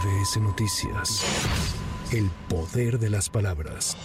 MBS Noticias. El poder de las palabras.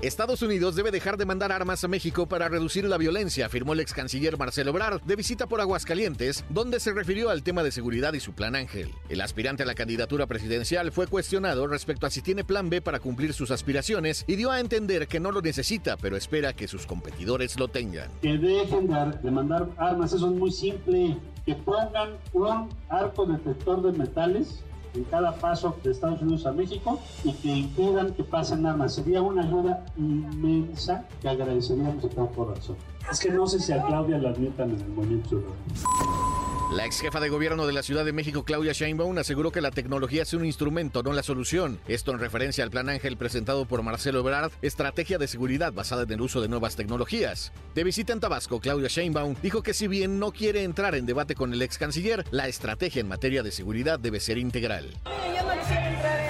Estados Unidos debe dejar de mandar armas a México para reducir la violencia, afirmó el ex canciller Marcelo Ebrard de visita por Aguascalientes, donde se refirió al tema de seguridad y su plan Ángel. El aspirante a la candidatura presidencial fue cuestionado respecto a si tiene plan B para cumplir sus aspiraciones y dio a entender que no lo necesita, pero espera que sus competidores lo tengan. Que dejen de mandar armas, eso es muy simple. Que pongan un arco detector de metales en cada paso de Estados Unidos a México y que impidan que pasen armas. Sería una ayuda inmensa que agradeceríamos de todo corazón. Es que no sé si a Claudia la admitan en el movimiento la ex jefa de gobierno de la Ciudad de México, Claudia Sheinbaum, aseguró que la tecnología es un instrumento, no la solución. Esto en referencia al Plan Ángel presentado por Marcelo Ebrard, estrategia de seguridad basada en el uso de nuevas tecnologías. De visita en Tabasco, Claudia Sheinbaum dijo que si bien no quiere entrar en debate con el ex canciller, la estrategia en materia de seguridad debe ser integral. Yo no entrar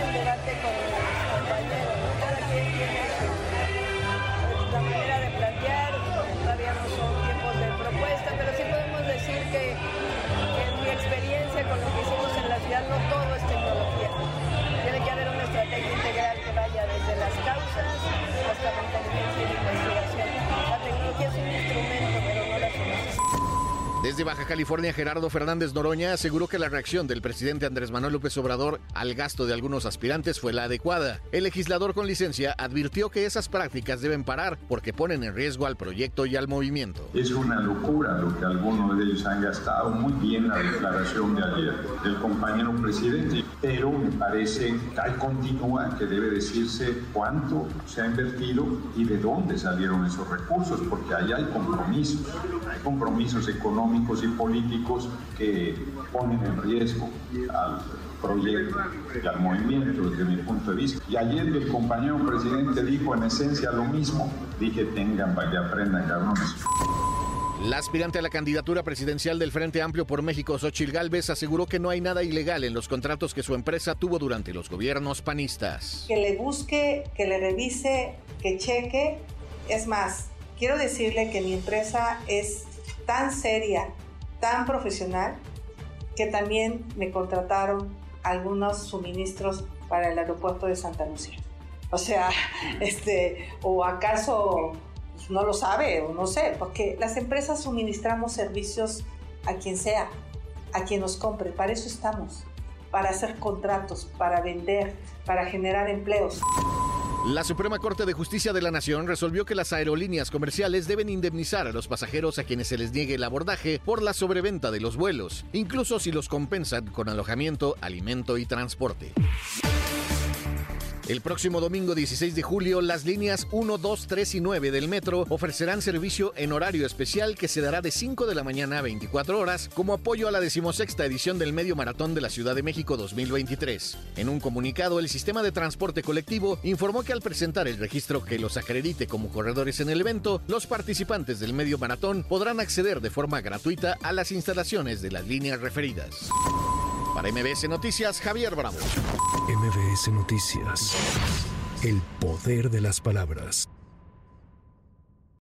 Desde Baja California, Gerardo Fernández Noroña aseguró que la reacción del presidente Andrés Manuel López Obrador al gasto de algunos aspirantes fue la adecuada. El legislador con licencia advirtió que esas prácticas deben parar porque ponen en riesgo al proyecto y al movimiento. Es una locura lo que algunos de ellos han gastado. Muy bien la declaración de ayer del compañero presidente, pero me parece hay continúa que debe decirse cuánto se ha invertido y de dónde salieron esos recursos, porque ahí hay compromisos, hay compromisos económicos y políticos que ponen en riesgo al proyecto y al movimiento desde mi punto de vista. Y ayer el compañero presidente dijo en esencia lo mismo. Dije, tengan para que aprendan, cabrones. La aspirante a la candidatura presidencial del Frente Amplio por México, Xochil Gálvez, aseguró que no hay nada ilegal en los contratos que su empresa tuvo durante los gobiernos panistas. Que le busque, que le revise, que cheque. Es más, quiero decirle que mi empresa es tan seria, tan profesional, que también me contrataron algunos suministros para el aeropuerto de Santa Lucía. O sea, este, o acaso pues, no lo sabe, o no sé, porque las empresas suministramos servicios a quien sea, a quien nos compre, para eso estamos, para hacer contratos, para vender, para generar empleos. La Suprema Corte de Justicia de la Nación resolvió que las aerolíneas comerciales deben indemnizar a los pasajeros a quienes se les niegue el abordaje por la sobreventa de los vuelos, incluso si los compensan con alojamiento, alimento y transporte. El próximo domingo 16 de julio, las líneas 1, 2, 3 y 9 del metro ofrecerán servicio en horario especial que se dará de 5 de la mañana a 24 horas como apoyo a la decimosexta edición del Medio Maratón de la Ciudad de México 2023. En un comunicado, el sistema de transporte colectivo informó que al presentar el registro que los acredite como corredores en el evento, los participantes del Medio Maratón podrán acceder de forma gratuita a las instalaciones de las líneas referidas. Para MBS Noticias, Javier Bravo. MBS Noticias. El poder de las palabras.